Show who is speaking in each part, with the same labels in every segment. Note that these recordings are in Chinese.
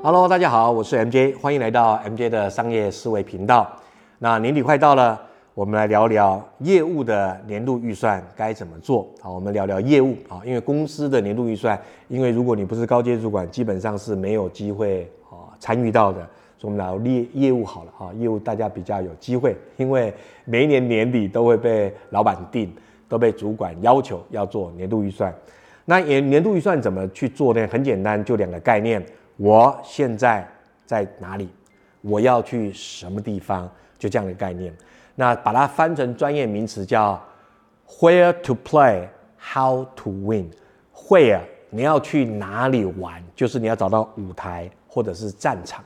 Speaker 1: Hello，大家好，我是 MJ，欢迎来到 MJ 的商业思维频道。那年底快到了，我们来聊聊业务的年度预算该怎么做。好，我们聊聊业务啊，因为公司的年度预算，因为如果你不是高阶主管，基本上是没有机会啊参与到的。所以我们聊业业务好了啊，业务大家比较有机会，因为每一年年底都会被老板定，都被主管要求要做年度预算。那年年度预算怎么去做呢？很简单，就两个概念。我现在在哪里？我要去什么地方？就这样的概念。那把它翻成专业名词叫 Where to play, How to win。Where 你要去哪里玩？就是你要找到舞台或者是战场。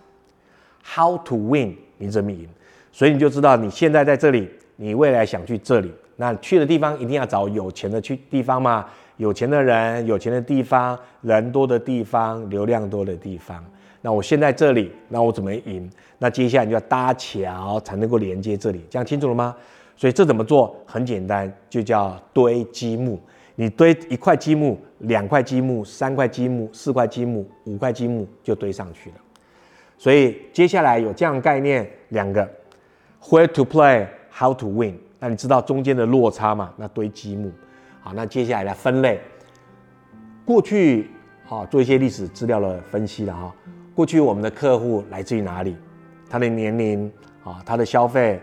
Speaker 1: How to win 你怎么赢？所以你就知道你现在在这里，你未来想去这里。那去的地方一定要找有钱的去地方吗？有钱的人，有钱的地方，人多的地方，流量多的地方。那我现在这里，那我怎么赢？那接下来你就要搭桥才能够连接这里，这样清楚了吗？所以这怎么做？很简单，就叫堆积木。你堆一块积木，两块积木，三块积木，四块积木，五块积木就堆上去了。所以接下来有这样概念，两个，where to play，how to win。那你知道中间的落差吗？那堆积木。好，那接下来来分类。过去，好做一些历史资料的分析了哈。过去我们的客户来自于哪里？他的年龄啊，他的消费，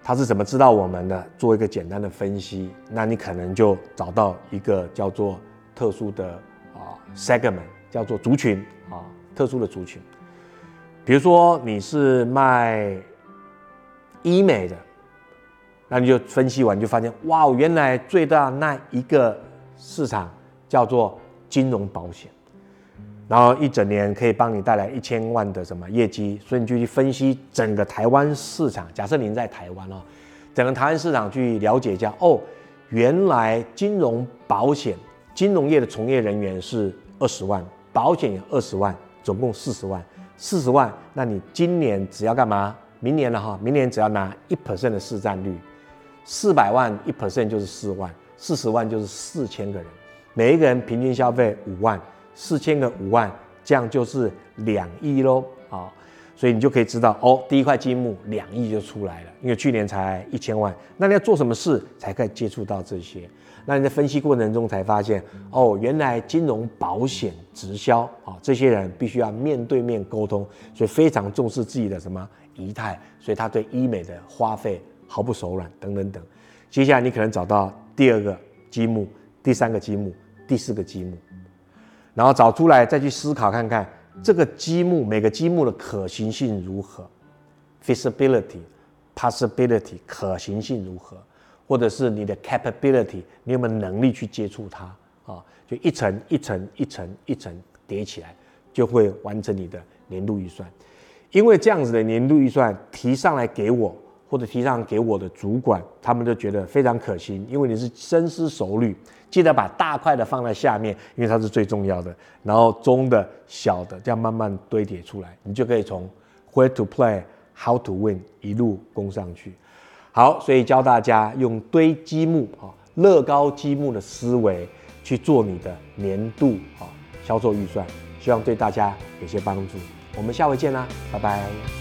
Speaker 1: 他是怎么知道我们的？做一个简单的分析，那你可能就找到一个叫做特殊的啊 segment，叫做族群啊，特殊的族群。比如说你是卖医美的。那你就分析完就发现，哇，原来最大那一个市场叫做金融保险，然后一整年可以帮你带来一千万的什么业绩，所以你就去分析整个台湾市场。假设您在台湾哦，整个台湾市场去了解一下，哦，原来金融保险、金融业的从业人员是二十万，保险有二十万，总共四十万，四十万，那你今年只要干嘛？明年了哈，明年只要拿一 percent 的市占率。四百万一 percent 就是四万，四十万就是四千个人，每一个人平均消费五万，四千个五万，这样就是两亿喽啊！所以你就可以知道哦，第一块积木两亿就出来了，因为去年才一千万。那你要做什么事才可以接触到这些？那你在分析过程中才发现哦，原来金融保险直销啊，这些人必须要面对面沟通，所以非常重视自己的什么仪态，所以他对医美的花费。毫不手软，等等等。接下来你可能找到第二个积木、第三个积木、第四个积木，然后找出来再去思考看看这个积木每个积木的可行性如何，feasibility、possibility 可行性如何，或者是你的 capability，你有没有能力去接触它啊？就一层一层一层一层叠起来，就会完成你的年度预算。因为这样子的年度预算提上来给我。或者提上给我的主管，他们都觉得非常可行，因为你是深思熟虑，记得把大块的放在下面，因为它是最重要的，然后中的、小的这样慢慢堆叠出来，你就可以从 where to play, how to win 一路攻上去。好，所以教大家用堆积木啊、乐高积木的思维去做你的年度啊销售预算，希望对大家有些帮助。我们下回见啦，拜拜。